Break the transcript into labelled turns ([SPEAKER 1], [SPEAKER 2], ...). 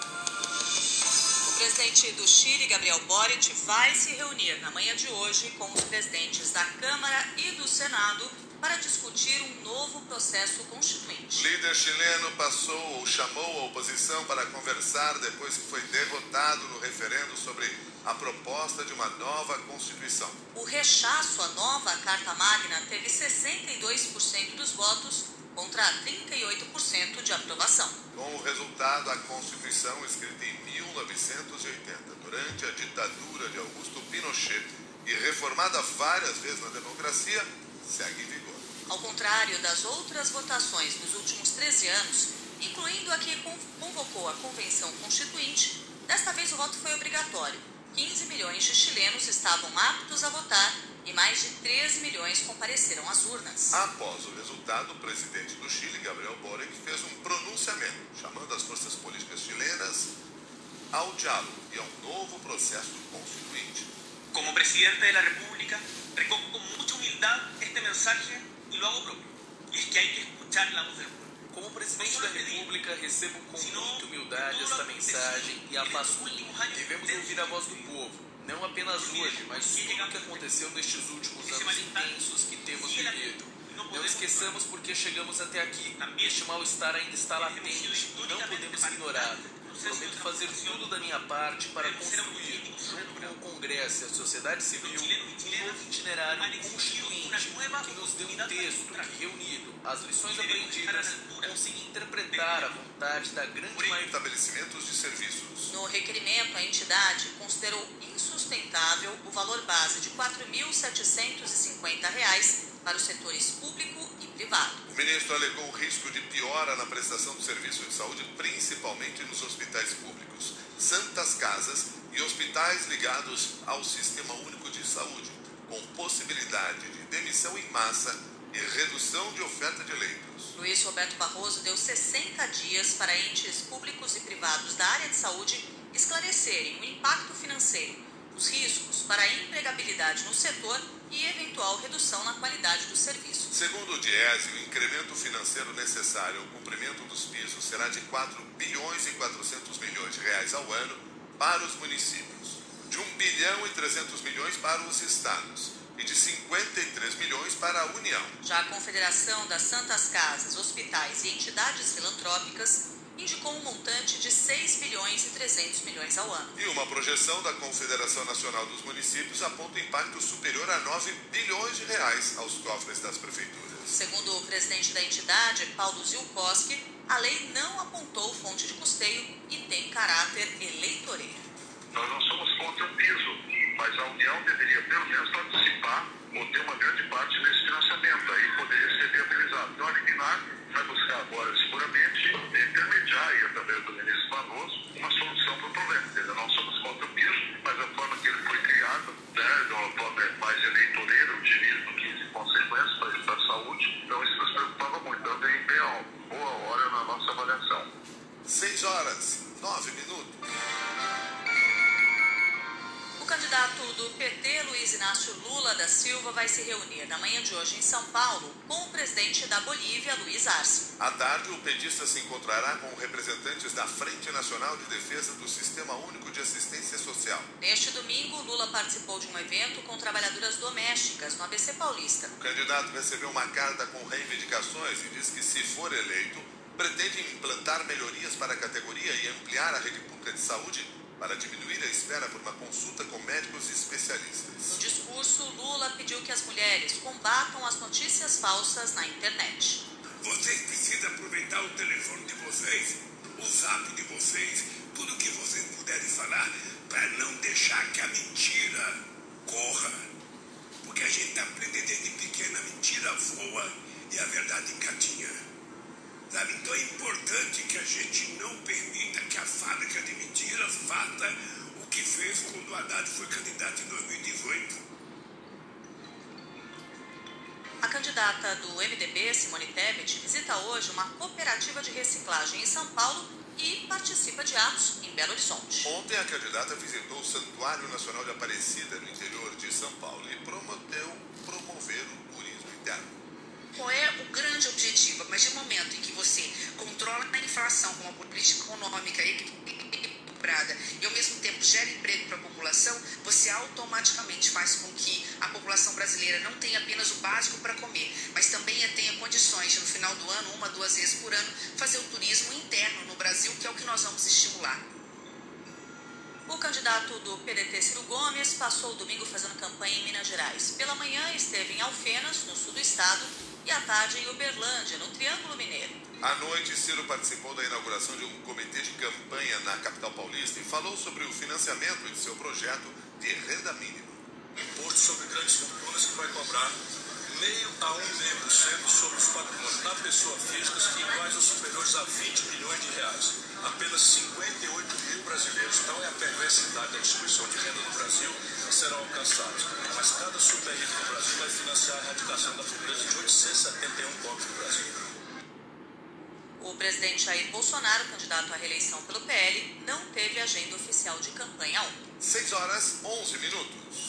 [SPEAKER 1] O presidente do Chile, Gabriel Boric, vai se reunir na manhã de hoje com os presidentes da Câmara e do Senado para discutir um novo processo constituinte.
[SPEAKER 2] Líder chileno passou ou chamou a oposição para conversar depois que foi derrotado no referendo sobre a proposta de uma nova Constituição.
[SPEAKER 1] O rechaço à nova Carta Magna teve 62% dos votos contra 38% de aprovação.
[SPEAKER 2] Com o resultado, a Constituição, escrita em 1980, durante a ditadura de Augusto Pinochet e reformada várias vezes na democracia, segue em vigor.
[SPEAKER 1] Ao contrário das outras votações nos últimos 13 anos, incluindo a que convocou a Convenção Constituinte, desta vez o voto foi obrigatório. 15 milhões de chilenos estavam aptos a votar e mais de 13 milhões compareceram às urnas.
[SPEAKER 2] Após o resultado, o presidente do Chile, Gabriel Boric, fez um pronunciamento chamando as forças políticas chilenas ao diálogo e a um novo processo constituinte.
[SPEAKER 3] Como presidente da República, recojo com muita humildade este mensagem e lo hago propio. E é que há que escuchar a voz do povo.
[SPEAKER 4] Como presidente da República, recebo com muita humildade esta mensagem e a faço. Devemos ouvir a voz do povo, não apenas hoje, mas tudo o que aconteceu nestes últimos anos intensos que temos vivido. Não esqueçamos porque chegamos até aqui. Este mal-estar ainda está latente e não podemos ignorá-lo. Prometo fazer tudo da minha parte para construir, junto com o Congresso e a sociedade civil, um novo itinerário constituinte que nos dê um texto que, reunido as lições aprendidas, consiga interpretar a vontade da grande maioria.
[SPEAKER 2] Estabelecimentos de serviços.
[SPEAKER 1] No requerimento, a entidade considerou insustentável o valor base de R$ 4.750 para os setores público e privado.
[SPEAKER 2] Ministro alegou o risco de piora na prestação do serviço de saúde, principalmente nos hospitais públicos, santas casas e hospitais ligados ao Sistema Único de Saúde, com possibilidade de demissão em massa e redução de oferta de leitos.
[SPEAKER 1] Luiz Roberto Barroso deu 60 dias para entes públicos e privados da área de saúde esclarecerem o impacto financeiro, os riscos para a empregabilidade no setor e eventual redução na qualidade do serviço.
[SPEAKER 2] Segundo o Diese, o incremento financeiro necessário ao cumprimento dos pisos será de 4 bilhões e 400 milhões de reais ao ano para os municípios, de 1 bilhão e 300 milhões para os estados e de 53 milhões para a União.
[SPEAKER 1] Já a Confederação das Santas Casas, Hospitais e Entidades Filantrópicas indicou um montante de 6 bilhões e 300 milhões ao ano.
[SPEAKER 2] E uma projeção da Confederação Nacional dos Municípios aponta impacto superior a 9 bilhões de reais aos cofres das prefeituras.
[SPEAKER 1] Segundo o presidente da entidade, Paulo Zilkowski, a lei não apontou fonte de custeio e tem caráter eleitoreiro.
[SPEAKER 5] Nós não somos contra o piso, mas a União deveria pelo menos participar ou ter uma grande parte nesse financiamento, aí poderia ser viabilizado. Então a liminar vai buscar agora
[SPEAKER 2] 6 horas, 9 minutos.
[SPEAKER 1] O candidato do PT, Luiz Inácio Lula da Silva, vai se reunir na manhã de hoje em São Paulo com o presidente da Bolívia, Luiz Arce.
[SPEAKER 2] À tarde, o petista se encontrará com representantes da Frente Nacional de Defesa do Sistema Único de Assistência Social.
[SPEAKER 1] Neste domingo, Lula participou de um evento com trabalhadoras domésticas no ABC Paulista.
[SPEAKER 2] O candidato recebeu uma carta com reivindicações e diz que, se for eleito, pretende implantar melhorias para a categoria e ampliar a rede pública de saúde para diminuir a espera por uma consulta com médicos especialistas.
[SPEAKER 1] No discurso, Lula pediu que as mulheres combatam as notícias falsas na internet.
[SPEAKER 6] Vocês precisam aproveitar o telefone de vocês, o zap de vocês, tudo que vocês puderem falar, para não deixar que a mentira corra. Porque a gente aprende desde pequena, a mentira voa e a verdade engatinha. Sabe? Então é importante que a gente não permita que a fábrica de mentiras faça o que fez quando o Haddad foi candidato em 2018.
[SPEAKER 1] A candidata do MDB, Simone Tebet, visita hoje uma cooperativa de reciclagem em São Paulo e participa de atos em Belo Horizonte.
[SPEAKER 2] Ontem, a candidata visitou o Santuário Nacional de Aparecida, no interior de São Paulo, e prometeu promover o turismo interno.
[SPEAKER 7] Qual é o grande objetivo? Mas de momento em que você controla a inflação com uma política econômica cobrada e ao mesmo tempo gera emprego para a população, você automaticamente faz com que a população brasileira não tenha apenas o básico para comer, mas também tenha condições de, no final do ano, uma, duas vezes por ano, fazer o turismo interno no Brasil, que é o que nós vamos estimular.
[SPEAKER 1] O candidato do PDT, Ciro Gomes, passou o domingo fazendo campanha em Minas Gerais. Pela manhã esteve em Alfenas, no sul do estado, e à tarde em Uberlândia, no Triângulo Mineiro.
[SPEAKER 2] À noite, Ciro participou da inauguração de um comitê de campanha na capital paulista e falou sobre o financiamento de seu projeto de renda mínima.
[SPEAKER 8] Imposto sobre grandes fortunas que vai cobrar meio a um meio por cento sobre os patrimônios da pessoa física iguais ou superiores a 20 milhões de reais. Apenas 58 mil brasileiros, então é a perversidade da distribuição de renda no Brasil, serão alcançados. Mas cada super rico no Brasil vai financiar a erradicação da pobreza de 871 pobres no Brasil.
[SPEAKER 1] O presidente Jair Bolsonaro, candidato à reeleição pelo PL, não teve agenda oficial de campanha ontem.
[SPEAKER 2] 6 horas 11 minutos.